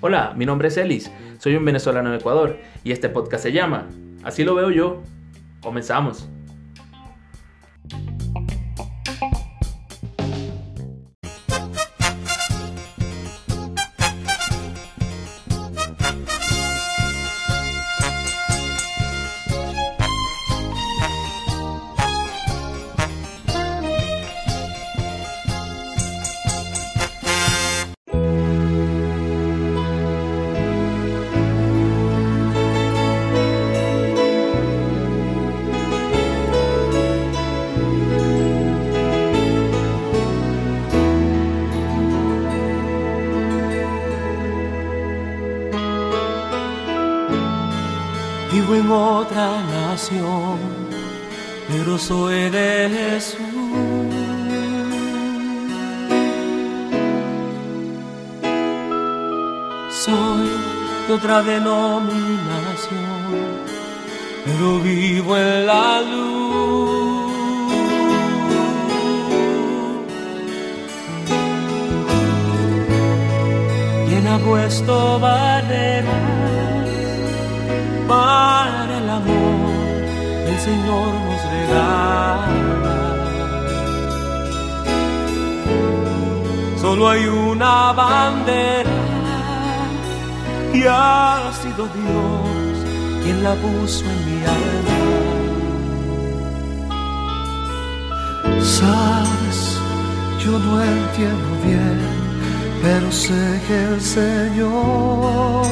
Hola, mi nombre es Elis, soy un venezolano de Ecuador y este podcast se llama Así lo veo yo. Comenzamos. Vivo en otra nación, pero soy de Jesús. Soy de otra denominación, pero vivo en la luz. ¿Quién ha puesto barreras? Para el amor el Señor nos regala. Solo hay una bandera y ha sido Dios quien la puso en mi alma. Sabes, yo no entiendo bien, pero sé que el Señor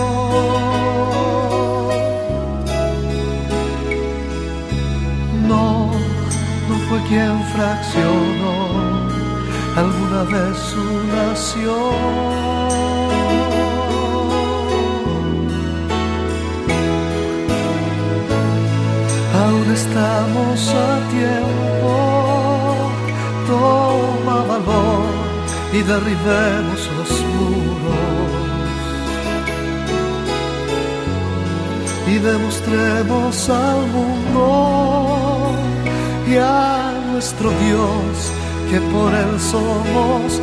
fue quien fraccionó alguna vez su nación. Aún estamos a tiempo, toma valor y derribemos los muros. y demostremos al mundo y a nuestro Dios que por Él somos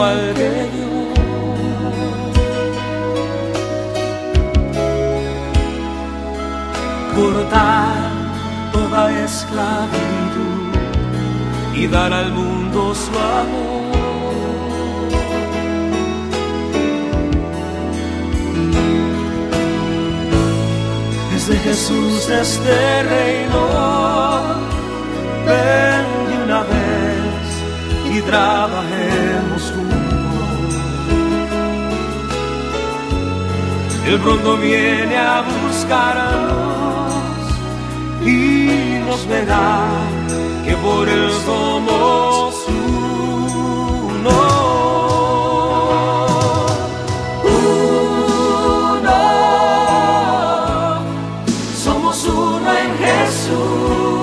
igual que. Cortar toda esclavitud y dar al mundo su amor. de Jesús este reino. Ven de una vez y trabajemos juntos. Él pronto viene a buscarnos y nos verá que por Él somos uno. Uno, somos uno en Jesús.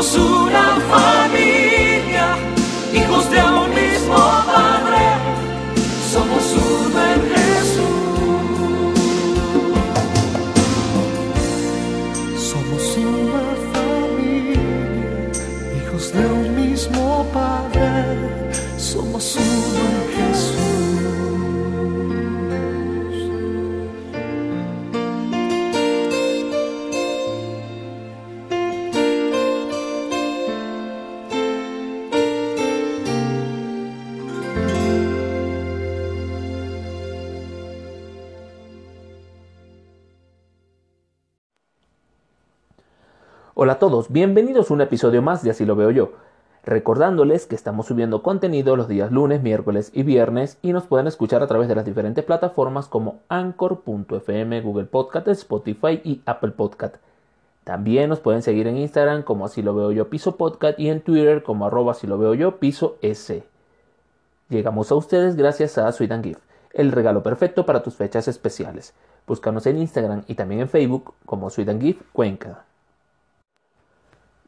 Somos todos, bienvenidos a un episodio más de Así lo veo yo. Recordándoles que estamos subiendo contenido los días lunes, miércoles y viernes y nos pueden escuchar a través de las diferentes plataformas como Anchor.fm, Google Podcast, Spotify y Apple Podcast. También nos pueden seguir en Instagram como Así lo veo yo piso podcast y en Twitter como arroba Así lo veo yo piso S. Llegamos a ustedes gracias a Sweet and Gift, el regalo perfecto para tus fechas especiales. Búscanos en Instagram y también en Facebook como Sweet and Gift Cuenca.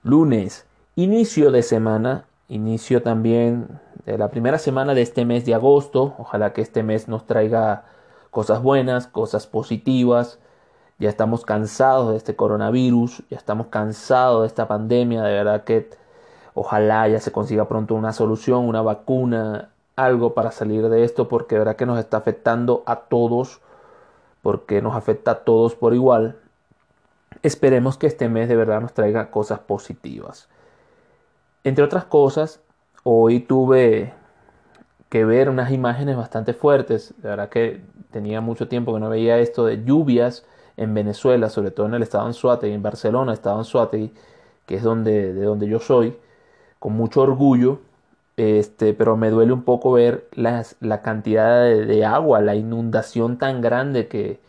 Lunes, inicio de semana, inicio también de la primera semana de este mes de agosto. Ojalá que este mes nos traiga cosas buenas, cosas positivas. Ya estamos cansados de este coronavirus, ya estamos cansados de esta pandemia. De verdad que ojalá ya se consiga pronto una solución, una vacuna, algo para salir de esto, porque de verdad que nos está afectando a todos, porque nos afecta a todos por igual. Esperemos que este mes de verdad nos traiga cosas positivas. Entre otras cosas, hoy tuve que ver unas imágenes bastante fuertes. La verdad que tenía mucho tiempo que no veía esto de lluvias en Venezuela, sobre todo en el estado Anzuategui, en Barcelona, estado Anzuategui, que es donde, de donde yo soy, con mucho orgullo. Este, pero me duele un poco ver las, la cantidad de, agua, la inundación tan grande que,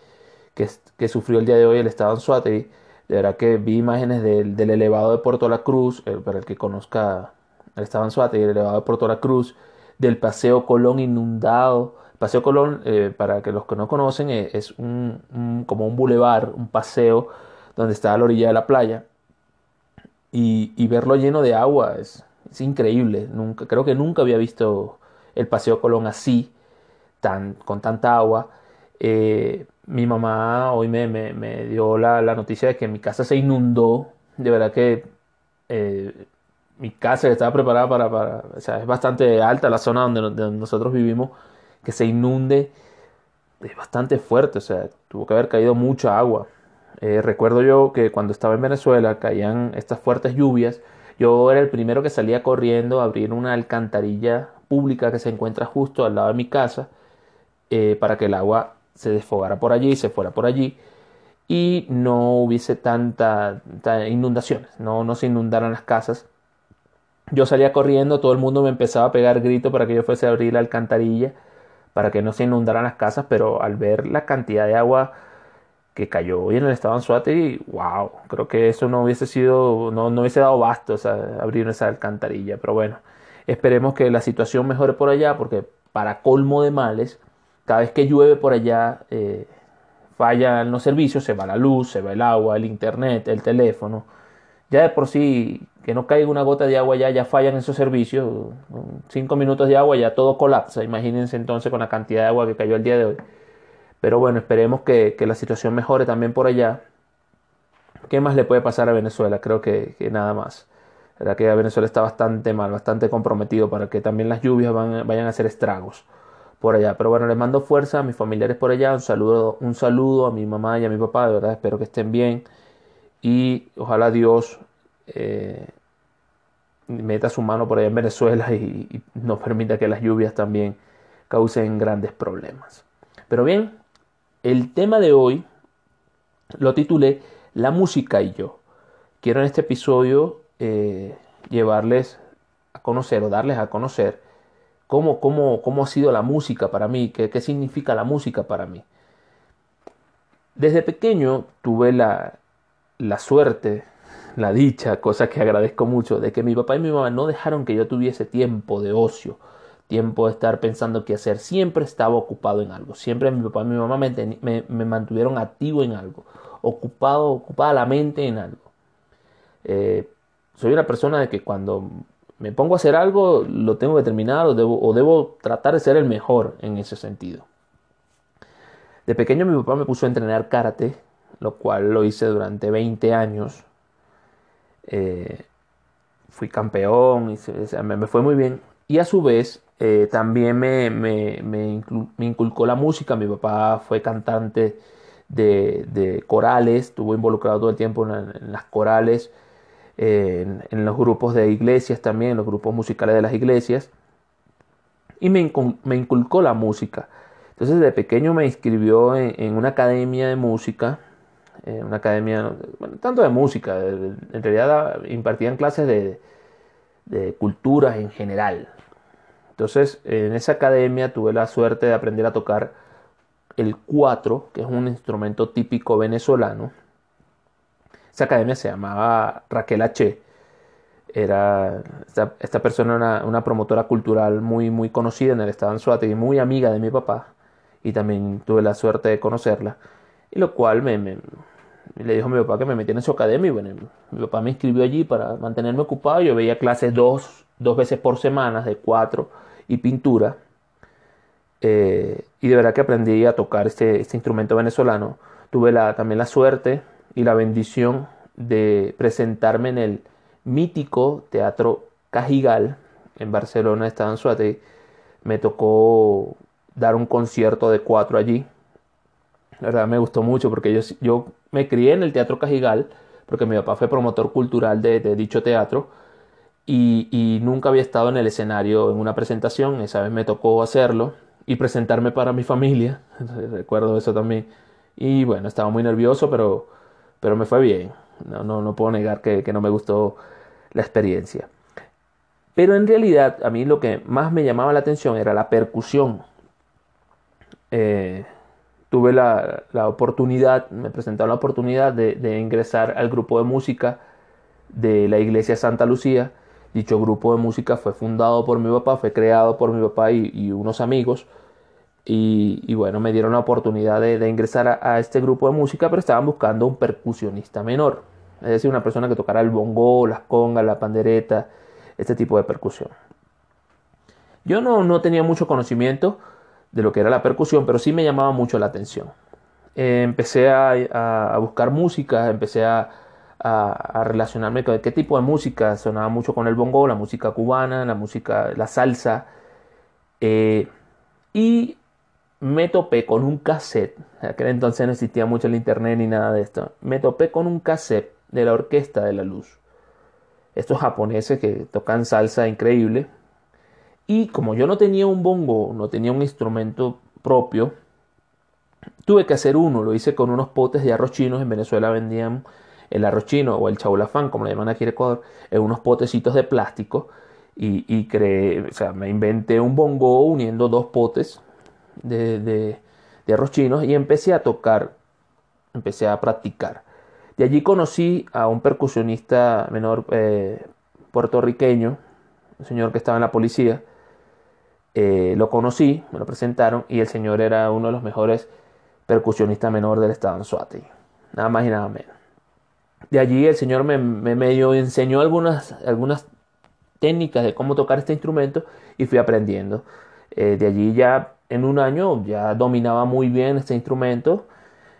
que, que, sufrió el día de hoy el estado Anzuategui. De verdad que vi imágenes del, del elevado de Puerto La Cruz, el, para el que conozca el de Anzuategui, el elevado de Puerto La Cruz, del Paseo Colón inundado. Paseo Colón, eh, para que los que no conocen, es, es un, como un bulevar, un paseo donde está a la orilla de la playa. Y, y verlo lleno de agua es, increíble. Nunca, creo que nunca había visto el Paseo Colón así, tan, con tanta agua. Eh, mi mamá hoy me, me, me dio la, la, noticia de que mi casa se inundó. De verdad que eh, mi casa estaba preparada para, para, O sea, es bastante alta la zona donde, nosotros vivimos. Que se inunde es bastante fuerte. O sea, tuvo que haber caído mucha agua. Eh, recuerdo yo que cuando estaba en Venezuela caían estas fuertes lluvias. Yo era el primero que salía corriendo a abrir una alcantarilla pública que se encuentra justo al lado de mi casa eh, para que el agua se desfogara por allí, se fuera por allí y no hubiese tanta, inundaciones, no, no se inundaran las casas. Yo salía corriendo, todo el mundo me empezaba a pegar gritos para que yo fuese a abrir la alcantarilla para que no se inundaran las casas, pero al ver la cantidad de agua que cayó hoy en el estado de Anzuategui, wow, creo que eso no hubiese sido, no, no hubiese dado basto abrir esa alcantarilla, pero bueno, esperemos que la situación mejore por allá, porque para colmo de males, cada vez que llueve por allá, eh, fallan los servicios, se va la luz, se va el agua, el internet, el teléfono, ya de por sí, que no caiga una gota de agua ya, ya fallan esos servicios, cinco minutos de agua ya todo colapsa, imagínense entonces con la cantidad de agua que cayó el día de hoy. Pero bueno, esperemos que, la situación mejore también por allá. ¿Qué más le puede pasar a Venezuela? Creo que, nada más. La que Venezuela está bastante mal, bastante comprometido para que también las lluvias vayan a hacer estragos por allá. Pero bueno, les mando fuerza a mis familiares por allá. Un saludo, un saludo a mi mamá y a mi papá. De verdad, espero que estén bien. Y ojalá Dios eh, meta su mano por allá en Venezuela y, y nos permita que las lluvias también causen grandes problemas. Pero bien, el tema de hoy lo titulé La música y yo. Quiero en este episodio eh, llevarles a conocer o darles a conocer cómo, cómo, cómo ha sido la música para mí, qué, qué, significa la música para mí. Desde pequeño tuve la, la suerte la dicha, cosa que agradezco mucho, de que mi papá y mi mamá no dejaron que yo tuviese tiempo de ocio, tiempo de estar pensando qué hacer. Siempre estaba ocupado en algo. Siempre mi papá y mi mamá me, mantuvieron activo en algo, ocupado, ocupada la mente en algo. Eh, soy una persona de que cuando me pongo a hacer algo, lo tengo que terminar o debo, o tratar de ser el mejor en ese sentido. De pequeño mi papá me puso a entrenar karate, lo cual lo hice durante 20 años. Eh, fui campeón, y me, fue muy bien. Y a su vez eh, también me, me, inculcó la música. Mi papá fue cantante de, corales, estuvo involucrado todo el tiempo en, las corales, en, los grupos de iglesias también, en los grupos musicales de las iglesias. Y me, inculcó la música. Entonces de pequeño me inscribió en, una academia de música, una academia, bueno, tanto de música, en realidad impartían clases de, de cultura en general. Entonces en esa academia tuve la suerte de aprender a tocar el cuatro, que es un instrumento típico venezolano. Esa academia se llamaba Raquel H. Era esta, persona una, una, promotora cultural muy, muy conocida en el estado de y muy amiga de mi papá y también tuve la suerte de conocerla, y lo cual me, le dijo a mi papá que me metiera en su academia y bueno, mi papá me inscribió allí para mantenerme ocupado, yo veía clases dos, dos veces por semana, de cuatro, y pintura, eh, y de verdad que aprendí a tocar este, este instrumento venezolano. Tuve la, también la suerte y la bendición de presentarme en el mítico Teatro Cajigal en Barcelona, estaba en Suate. Me tocó dar un concierto de cuatro allí. La verdad me gustó mucho porque yo, yo me crié en el Teatro Cajigal, porque mi papá fue promotor cultural de, dicho teatro, y, nunca había estado en el escenario en una presentación, esa vez me tocó hacerlo y presentarme para mi familia, recuerdo eso también, y bueno, estaba muy nervioso, pero, pero me fue bien, no, no, no puedo negar que, que no me gustó la experiencia. Pero en realidad a mí lo que más me llamaba la atención era la percusión eh, tuve la, oportunidad, me presentaron la oportunidad de, ingresar al grupo de música de la iglesia Santa Lucía. Dicho grupo de música fue fundado por mi papá, fue creado por mi papá y, unos amigos. Y, bueno, me dieron la oportunidad de, ingresar a, este grupo de música, pero estaban buscando un percusionista menor. Es decir, una persona que tocara el bongo, las congas, la pandereta, este tipo de percusión. Yo no, no tenía mucho conocimiento, de lo que era la percusión, pero sí me llamaba mucho la atención. Empecé a, buscar música, empecé a, relacionarme con qué tipo de música sonaba mucho con el bongo, la música cubana, la música, la salsa. Eh, y me topé con un cassette, aquel entonces no existía mucho el internet ni nada de esto, me topé con un cassette de la Orquesta de la Luz. Estos japoneses que tocan salsa increíble, y como yo no tenía un bongo, no tenía un instrumento propio, tuve que hacer uno. Lo hice con unos potes de arroz chinos. En Venezuela vendían el arroz chino o el chaulafán, como le llaman aquí en Ecuador, en unos potecitos de plástico. Y, y creé, o sea, me inventé un bongo uniendo dos potes de, de, arroz chinos y empecé a tocar, empecé a practicar. De allí conocí a un percusionista menor eh, puertorriqueño, un señor que estaba en la policía, eh, lo conocí, me lo presentaron y el señor era uno de los mejores percusionistas menor del estado en Suate. Nada más y nada menos. De allí el señor me, medio enseñó algunas, algunas técnicas de cómo tocar este instrumento y fui aprendiendo. Eh, de allí ya en un año ya dominaba muy bien este instrumento,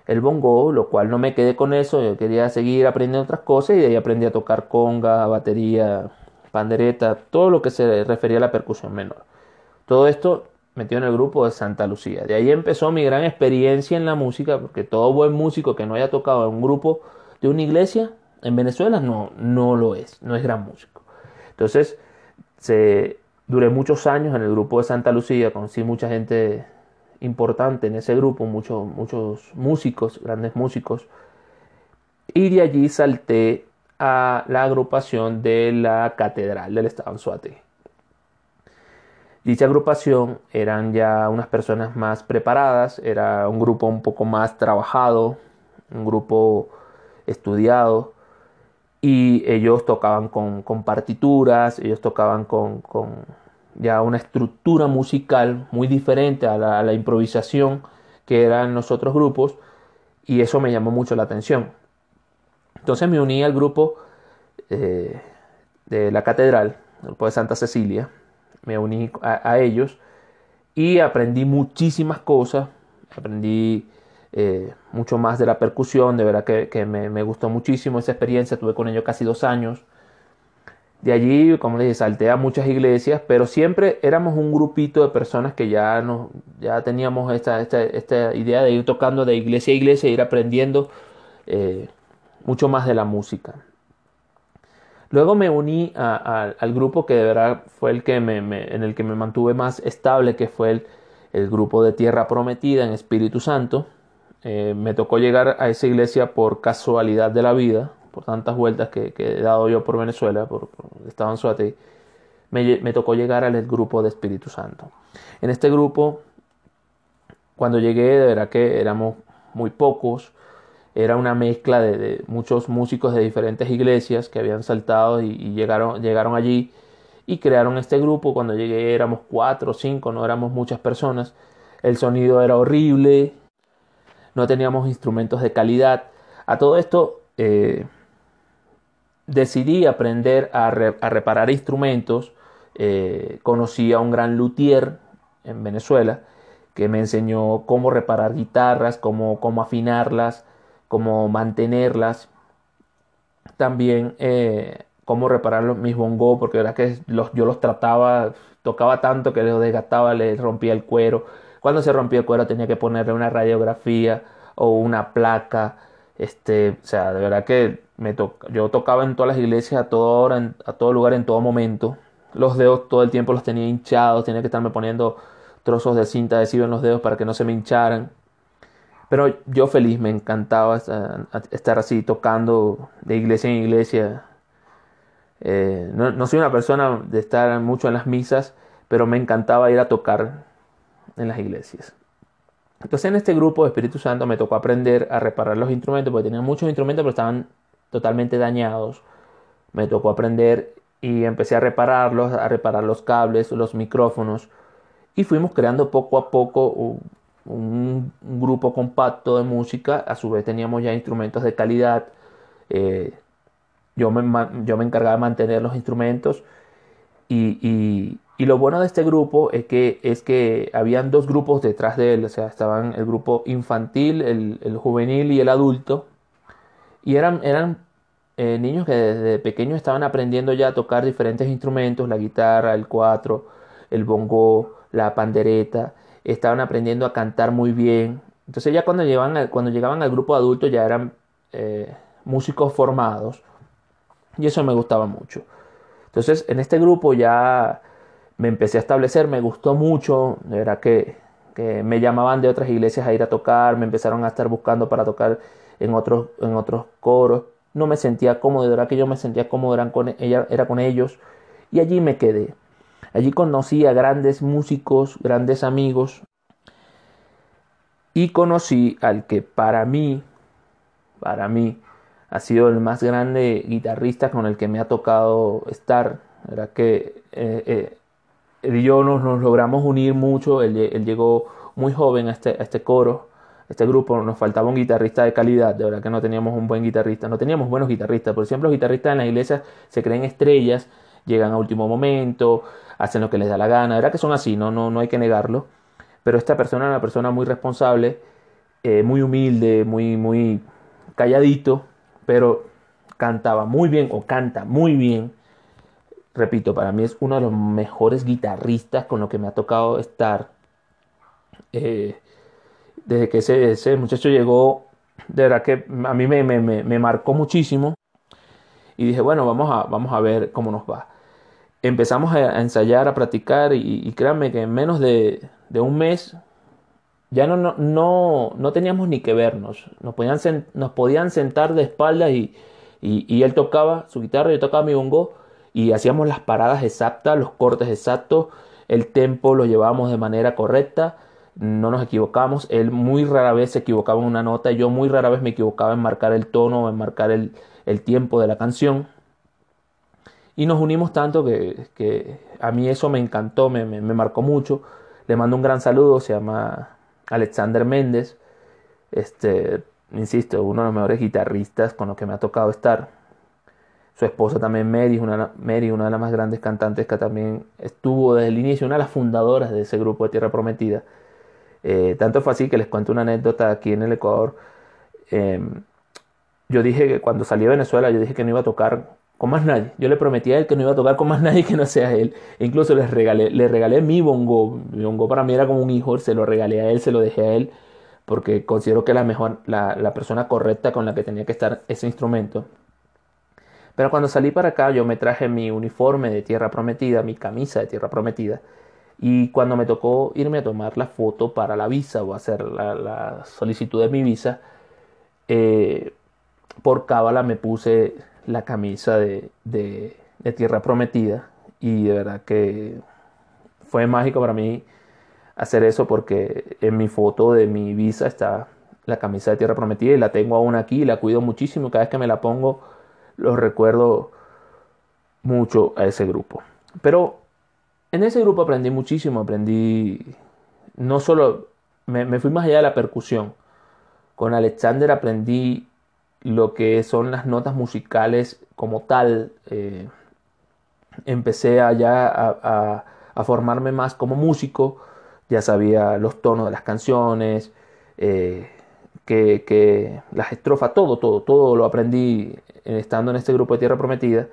el bongo, lo cual no me quedé con eso, yo quería seguir aprendiendo otras cosas y de ahí aprendí a tocar conga, batería, pandereta, todo lo que se refería a la percusión menor. Todo esto metido en el grupo de Santa Lucía. De ahí empezó mi gran experiencia en la música, porque todo buen músico que no haya tocado en un grupo de una iglesia en Venezuela no, no lo es, no es gran músico. Entonces, se, duré muchos años en el grupo de Santa Lucía, conocí mucha gente importante en ese grupo, muchos, muchos músicos, grandes músicos, y de allí salté a la agrupación de la Catedral del Estado. Dicha agrupación eran ya unas personas más preparadas, era un grupo un poco más trabajado, un grupo estudiado y ellos tocaban con, con partituras, ellos tocaban con, con, ya una estructura musical muy diferente a la, improvisación que eran los otros grupos y eso me llamó mucho la atención. Entonces me uní al grupo eh, de la catedral, el grupo de Santa Cecilia, me uní a ellos y aprendí muchísimas cosas, aprendí eh, mucho más de la percusión, de verdad que, me, gustó muchísimo esa experiencia, tuve con ellos casi dos años. De allí, como les dije, salté a muchas iglesias, pero siempre éramos un grupito de personas que ya, nos, ya teníamos esta, esta, esta idea de ir tocando de iglesia a iglesia e ir aprendiendo eh, mucho más de la música. Luego me uní al grupo que de verdad fue el que me, en el que me mantuve más estable, que fue el grupo de Tierra Prometida en Espíritu Santo. Eh, me tocó llegar a esa iglesia por casualidad de la vida, por tantas vueltas que, he dado yo por Venezuela, por, por estaba me, tocó llegar al grupo de Espíritu Santo. En este grupo, cuando llegué, de verdad que éramos muy pocos, era una mezcla de, de muchos músicos de diferentes iglesias que habían saltado y, y, llegaron, llegaron allí y crearon este grupo. Cuando llegué éramos cuatro o cinco, no éramos muchas personas. El sonido era horrible, no teníamos instrumentos de calidad. A todo esto eh, decidí aprender a, re, a reparar instrumentos. Eh, conocí a un gran luthier en Venezuela que me enseñó cómo reparar guitarras, cómo, cómo afinarlas, cómo mantenerlas. También eh, cómo reparar los, mis bongos, porque que los, yo los trataba, tocaba tanto que los desgastaba, les rompía el cuero. Cuando se rompía el cuero tenía que ponerle una radiografía o una placa. Este, o sea, de verdad que me to yo tocaba en todas las iglesias a toda hora, a todo lugar, en todo momento. Los dedos todo el tiempo los tenía hinchados, tenía que estarme poniendo trozos de cinta adhesiva en los dedos para que no se me hincharan. Pero yo feliz, me encantaba estar así tocando de iglesia en iglesia. Eh, no, no, soy una persona de estar mucho en las misas, pero me encantaba ir a tocar en las iglesias. Entonces en este grupo de Espíritu Santo me tocó aprender a reparar los instrumentos, porque tenía muchos instrumentos, pero estaban totalmente dañados. Me tocó aprender y empecé a repararlos, a reparar los cables, los micrófonos, y fuimos creando poco a poco un, grupo compacto de música. A su vez teníamos ya instrumentos de calidad. Eh, yo, me, yo me encargaba de mantener los instrumentos y, y, lo bueno de este grupo es que, es que habían dos grupos detrás de él, o sea, estaban el grupo infantil, el, el juvenil y el adulto, y eran, eran eh, niños que desde pequeños estaban aprendiendo ya a tocar diferentes instrumentos, la guitarra, el cuatro, el bongo, la pandereta, estaban aprendiendo a cantar muy bien. Entonces ya cuando llegaban, cuando llegaban al grupo adulto ya eran eh, músicos formados y eso me gustaba mucho. Entonces, en este grupo ya me empecé a establecer, me gustó mucho, de verdad que, me llamaban de otras iglesias a ir a tocar, me empezaron a estar buscando para tocar en otros, en otros coros. No me sentía cómodo, de verdad que yo me sentía cómodo, eran con, ella, era con ellos. Y allí me quedé. Allí conocí a grandes músicos, grandes amigos. Y conocí al que para mí, para mí, ha sido el más grande guitarrista con el que me ha tocado estar. Era que eh, eh, él y yo nos, logramos unir mucho. Él, llegó muy joven a este, este coro, a este grupo. Nos faltaba un guitarrista de calidad. De verdad que no teníamos un buen guitarrista. No teníamos buenos guitarristas. Por ejemplo, los guitarristas en las iglesias se creen estrellas, llegan a último momento, hacen lo que les da la gana. De verdad que son así, no, no, no hay que negarlo. Pero esta persona era una persona muy responsable, eh, muy humilde, muy, muy calladito pero cantaba muy bien o canta muy bien. Repito, para mí es uno de los mejores guitarristas con los que me ha tocado estar. Eh, desde que ese, ese, muchacho llegó, de verdad que a mí me, me, me, marcó muchísimo. Y dije, bueno, vamos a, vamos a ver cómo nos va. Empezamos a, ensayar, a practicar y, y créanme que en menos de, de un mes ya no, no, no, no, teníamos ni que vernos. Nos podían, nos podían sentar de espaldas y, y, y, él tocaba su guitarra, yo tocaba mi bongo y hacíamos las paradas exactas, los cortes exactos, el tempo lo llevábamos de manera correcta, no nos equivocamos. Él muy rara vez se equivocaba en una nota, yo muy rara vez me equivocaba en marcar el tono o en marcar el, el tiempo de la canción. Y nos unimos tanto que, que a mí eso me encantó, me, me, me, marcó mucho. Le mando un gran saludo, se llama Alexander Méndez. Este, insisto, uno de los mejores guitarristas con los que me ha tocado estar. Su esposa también, Mary, una, Mary, una de las más grandes cantantes que también estuvo desde el inicio, una de las fundadoras de ese grupo de Tierra Prometida. Eh, tanto fue así que les cuento una anécdota aquí en el Ecuador. Eh, yo dije que cuando salí de Venezuela, yo dije que no iba a tocar con más nadie. Yo le prometí a él que no iba a tocar con más nadie que no sea él. E incluso les regalé, le regalé mi bongo. Mi bongo para mí era como un hijo, se lo regalé a él, se lo dejé a él, porque considero que la mejor, la persona correcta con la que tenía que estar ese instrumento. Pero cuando salí para acá, yo me traje mi uniforme de tierra prometida, mi camisa de tierra prometida. Y cuando me tocó irme a tomar la foto para la visa o hacer la, solicitud de mi visa, eh, por cábala me puse la camisa de, de, de, Tierra Prometida y de verdad que fue mágico para mí hacer eso porque en mi foto de mi visa está la camisa de Tierra Prometida y la tengo aún aquí y la cuido muchísimo. Cada vez que me la pongo los recuerdo mucho a ese grupo. Pero en ese grupo aprendí muchísimo, aprendí no solo, me, fui más allá de la percusión. Con Alexander aprendí lo que son las notas musicales como tal. Eh, empecé allá a, formarme más como músico, ya sabía los tonos de las canciones, eh, que, que, las estrofas, todo, todo, todo lo aprendí estando en este grupo de Tierra Prometida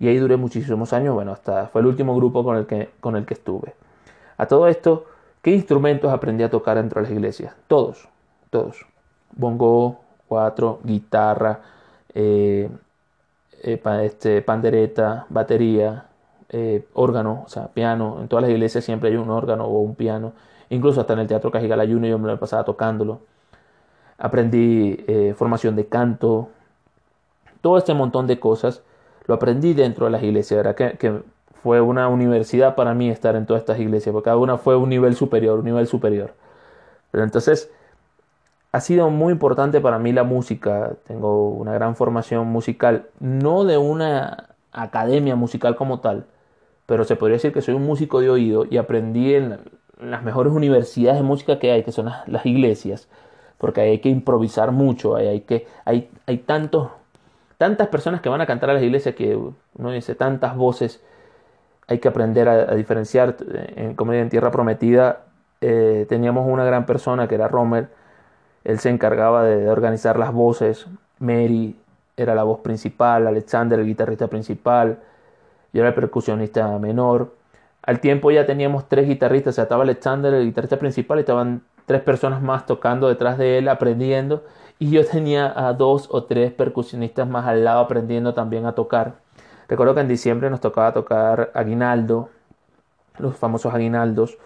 y ahí duré muchísimos años, bueno, hasta fue el último grupo con el que, con el que estuve. A todo esto, ¿qué instrumentos aprendí a tocar dentro de las iglesias? Todos, todos. Bongo, cuatro, guitarra, eh, eh, este, pandereta, batería, eh, órgano, o sea, piano. En todas las iglesias siempre hay un órgano o un piano. Incluso hasta en el Teatro Cajigala Junior yo me lo pasaba tocándolo. Aprendí eh, formación de canto. Todo este montón de cosas lo aprendí dentro de las iglesias. ¿verdad? Que, que fue una universidad para mí estar en todas estas iglesias, porque cada una fue un nivel superior, un nivel superior. Pero entonces ha sido muy importante para mí la música. Tengo una gran formación musical, no de una academia musical como tal, pero se podría decir que soy un músico de oído y aprendí en las mejores universidades de música que hay, que son las, iglesias, porque hay que improvisar mucho, hay que hay, hay tantos tantas personas que van a cantar a las iglesias que uno dice tantas voces hay que aprender a, diferenciar en comedia en tierra prometida eh, teníamos una gran persona que era Romer él se encargaba de, de, organizar las voces. Mary era la voz principal, Alexander el guitarrista principal, yo era el percusionista menor. Al tiempo ya teníamos tres guitarristas, o sea, estaba Alexander el guitarrista principal y estaban tres personas más tocando detrás de él, aprendiendo. Y yo tenía a dos o tres percusionistas más al lado aprendiendo también a tocar. Recuerdo que en diciembre nos tocaba tocar aguinaldo, los famosos aguinaldos.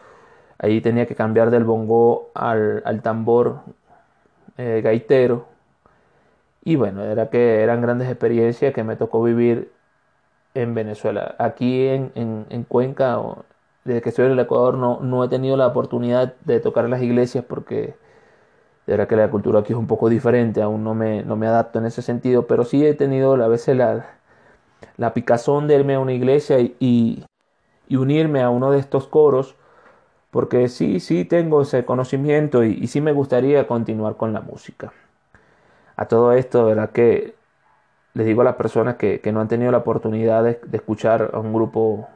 Ahí tenía que cambiar del bongo al, al tambor eh, gaitero. Y bueno, era que eran grandes experiencias que me tocó vivir en Venezuela. Aquí en, en, en Cuenca, desde que estoy en el Ecuador, no, no he tenido la oportunidad de tocar en las iglesias porque de verdad que la cultura aquí es un poco diferente, aún no me, no me adapto en ese sentido, pero sí he tenido a veces la, la picazón de irme a una iglesia y, y, unirme a uno de estos coros porque sí, sí tengo ese conocimiento y, sí me gustaría continuar con la música. A todo esto, ¿verdad? Que les digo a las personas que, que no han tenido la oportunidad de, de, escuchar a un grupo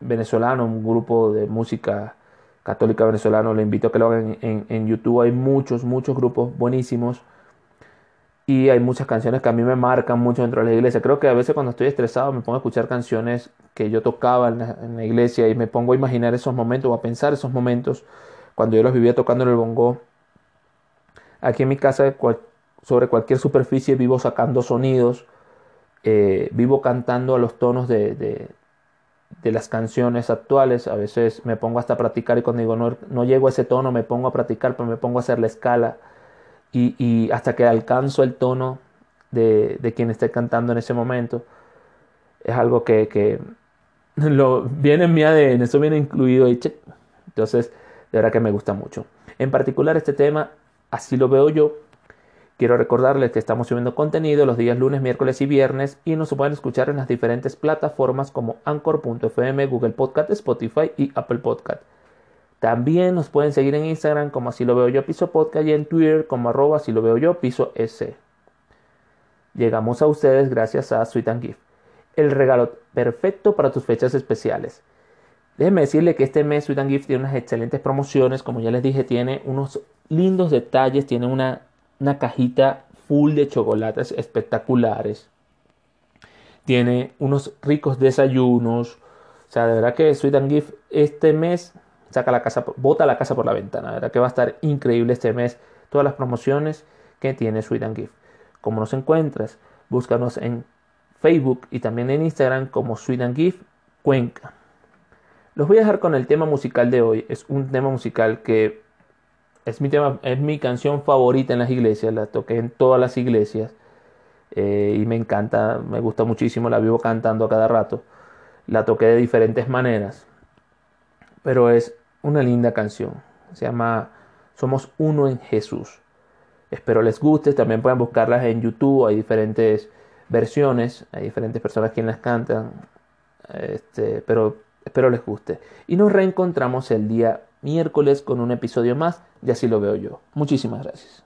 venezolano, un grupo de música católica venezolano, les invito a que lo hagan en, YouTube. Hay muchos, muchos grupos buenísimos y hay muchas canciones que a mí me marcan mucho dentro de la iglesia. Creo que a veces cuando estoy estresado me pongo a escuchar canciones que yo tocaba en la, iglesia y me pongo a imaginar esos momentos o a pensar esos momentos cuando yo los vivía tocando en el bongo. Aquí en mi casa, sobre cualquier superficie, vivo sacando sonidos, eh, vivo cantando a los tonos de, de, las canciones actuales. A veces me pongo hasta a practicar y cuando digo no, no llego a ese tono, me pongo a practicar, pero me pongo a hacer la escala y, y hasta que alcanzo el tono de, de, quien esté cantando en ese momento. Es algo que, que lo, viene en mi ADN, eso viene incluido ahí. Entonces, de verdad que me gusta mucho. En particular este tema, así lo veo yo, Quiero recordarles que estamos subiendo contenido los días lunes, miércoles y viernes y nos pueden escuchar en las diferentes plataformas como Anchor.fm, Google Podcast, Spotify y Apple Podcast. También nos pueden seguir en Instagram como así lo veo yo piso podcast y en Twitter como arroba así lo veo yo piso s. Llegamos a ustedes gracias a Sweet el regalo perfecto para tus fechas especiales. Déjenme decirle que este mes Sweet tiene unas excelentes promociones, como ya les dije, tiene unos lindos detalles, tiene una una cajita full de chocolates espectaculares. Tiene unos ricos desayunos. O sea, de verdad que Sweet and Gift este mes saca la casa, bota la casa por la ventana. De verdad que va a estar increíble este mes todas las promociones que tiene Sweet and Gift. Como nos encuentras, búscanos en Facebook y también en Instagram como Sweet and Gift Cuenca. Los voy a dejar con el tema musical de hoy. Es un tema musical que es mi tema, es mi canción favorita en las iglesias, la toqué en todas las iglesias eh, y me encanta, me gusta muchísimo, la vivo cantando a cada rato. La toqué de diferentes maneras, pero es una linda canción. Se llama Somos uno en Jesús. Espero les guste, también pueden buscarlas en YouTube, hay diferentes versiones, hay diferentes personas quienes las cantan, este, pero espero les guste. Y nos reencontramos el día miércoles con un episodio más, y así lo veo yo. Muchísimas gracias.